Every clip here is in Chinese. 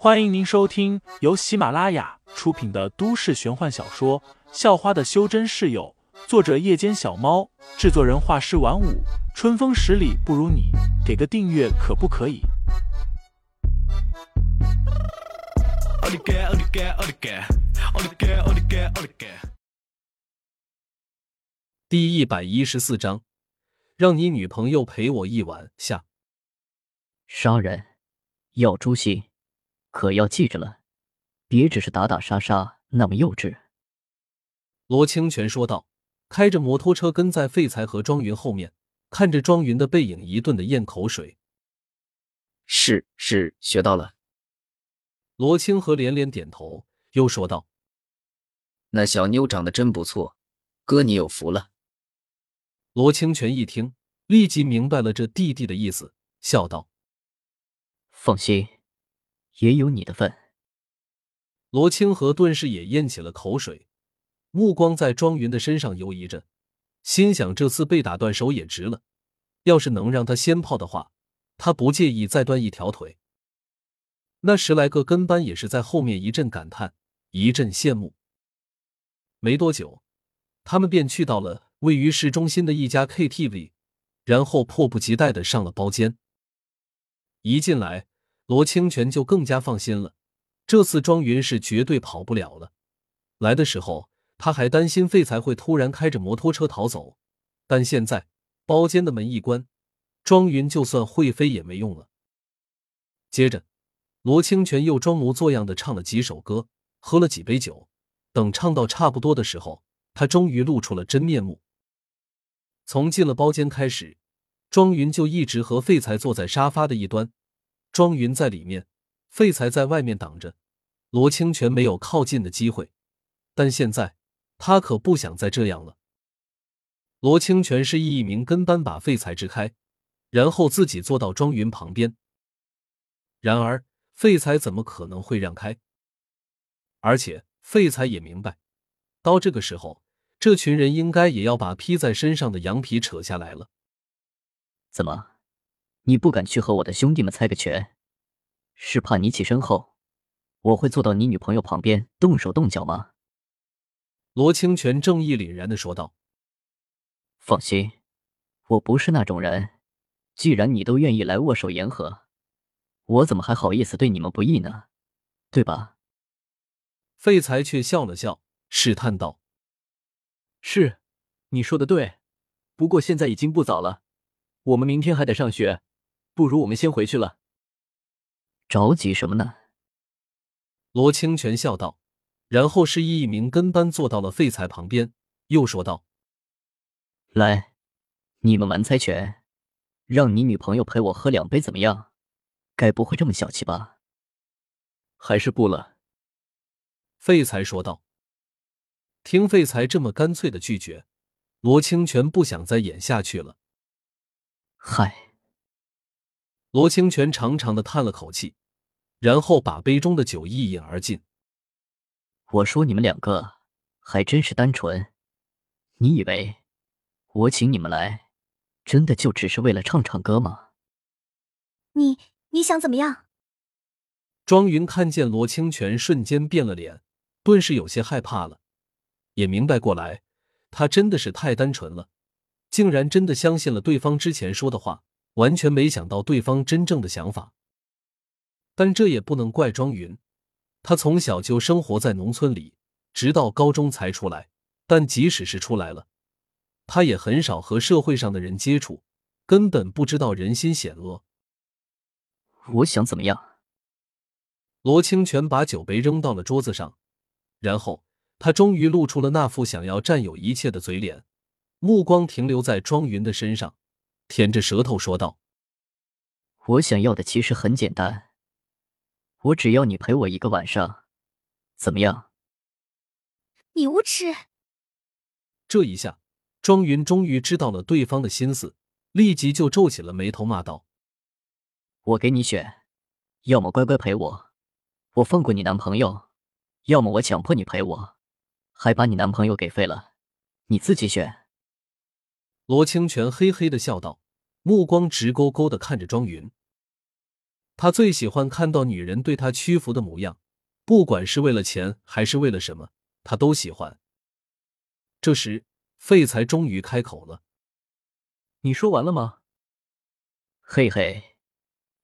欢迎您收听由喜马拉雅出品的都市玄幻小说《校花的修真室友》，作者：夜间小猫，制作人：画师晚舞，春风十里不如你，给个订阅可不可以？第一百一十四章，让你女朋友陪我一晚下。杀人要诛心。可要记着了，别只是打打杀杀，那么幼稚。”罗清泉说道，开着摩托车跟在废材和庄云后面，看着庄云的背影，一顿的咽口水。是是，学到了。罗清河连连点头，又说道：“那小妞长得真不错，哥你有福了。”罗清泉一听，立即明白了这弟弟的意思，笑道：“放心。”也有你的份。罗清河顿时也咽起了口水，目光在庄云的身上游移着，心想：这次被打断手也值了。要是能让他先泡的话，他不介意再断一条腿。那十来个跟班也是在后面一阵感叹，一阵羡慕。没多久，他们便去到了位于市中心的一家 KTV，然后迫不及待的上了包间。一进来。罗清泉就更加放心了，这次庄云是绝对跑不了了。来的时候他还担心废材会突然开着摩托车逃走，但现在包间的门一关，庄云就算会飞也没用了。接着，罗清泉又装模作样的唱了几首歌，喝了几杯酒。等唱到差不多的时候，他终于露出了真面目。从进了包间开始，庄云就一直和废材坐在沙发的一端。庄云在里面，废材在外面挡着，罗清泉没有靠近的机会。但现在他可不想再这样了。罗清泉示意一名跟班把废材支开，然后自己坐到庄云旁边。然而废材怎么可能会让开？而且废材也明白，到这个时候，这群人应该也要把披在身上的羊皮扯下来了。怎么？你不敢去和我的兄弟们猜个拳，是怕你起身后，我会坐到你女朋友旁边动手动脚吗？罗清泉正义凛然的说道。放心，我不是那种人。既然你都愿意来握手言和，我怎么还好意思对你们不义呢？对吧？废材却笑了笑，试探道：“是，你说的对。不过现在已经不早了，我们明天还得上学。”不如我们先回去了。着急什么呢？罗清泉笑道，然后示意一名跟班坐到了废材旁边，又说道：“来，你们玩猜拳，让你女朋友陪我喝两杯，怎么样？该不会这么小气吧？”还是不了。废材说道。听废材这么干脆的拒绝，罗清泉不想再演下去了。嗨。罗清泉长长的叹了口气，然后把杯中的酒一饮而尽。我说你们两个还真是单纯，你以为我请你们来，真的就只是为了唱唱歌吗？你你想怎么样？庄云看见罗清泉，瞬间变了脸，顿时有些害怕了，也明白过来，他真的是太单纯了，竟然真的相信了对方之前说的话。完全没想到对方真正的想法，但这也不能怪庄云。他从小就生活在农村里，直到高中才出来。但即使是出来了，他也很少和社会上的人接触，根本不知道人心险恶。我想怎么样？罗清泉把酒杯扔到了桌子上，然后他终于露出了那副想要占有一切的嘴脸，目光停留在庄云的身上。舔着舌头说道：“我想要的其实很简单，我只要你陪我一个晚上，怎么样？”你无耻！这一下，庄云终于知道了对方的心思，立即就皱起了眉头，骂道：“我给你选，要么乖乖陪我，我放过你男朋友；要么我强迫你陪我，还把你男朋友给废了，你自己选。”罗清泉嘿嘿的笑道，目光直勾勾的看着庄云。他最喜欢看到女人对他屈服的模样，不管是为了钱还是为了什么，他都喜欢。这时，废材终于开口了：“你说完了吗？”嘿嘿，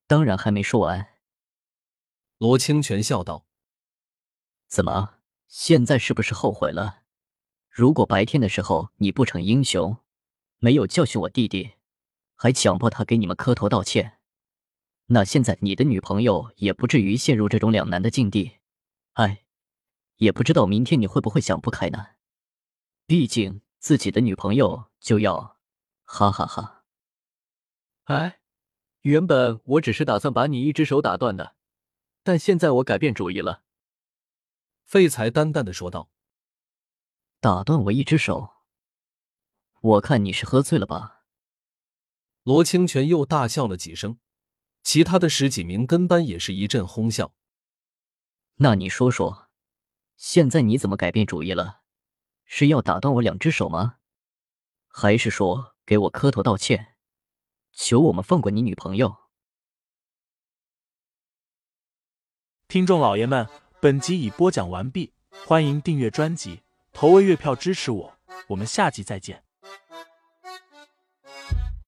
当然还没说完。罗清泉笑道：“怎么，现在是不是后悔了？如果白天的时候你不逞英雄，没有教训我弟弟，还强迫他给你们磕头道歉，那现在你的女朋友也不至于陷入这种两难的境地。哎，也不知道明天你会不会想不开呢？毕竟自己的女朋友就要……哈哈哈！哎，原本我只是打算把你一只手打断的。”但现在我改变主意了，废材淡淡的说道：“打断我一只手，我看你是喝醉了吧？”罗清泉又大笑了几声，其他的十几名跟班也是一阵哄笑。那你说说，现在你怎么改变主意了？是要打断我两只手吗？还是说给我磕头道歉，求我们放过你女朋友？听众老爷们，本集已播讲完毕，欢迎订阅专辑，投喂月票支持我，我们下集再见。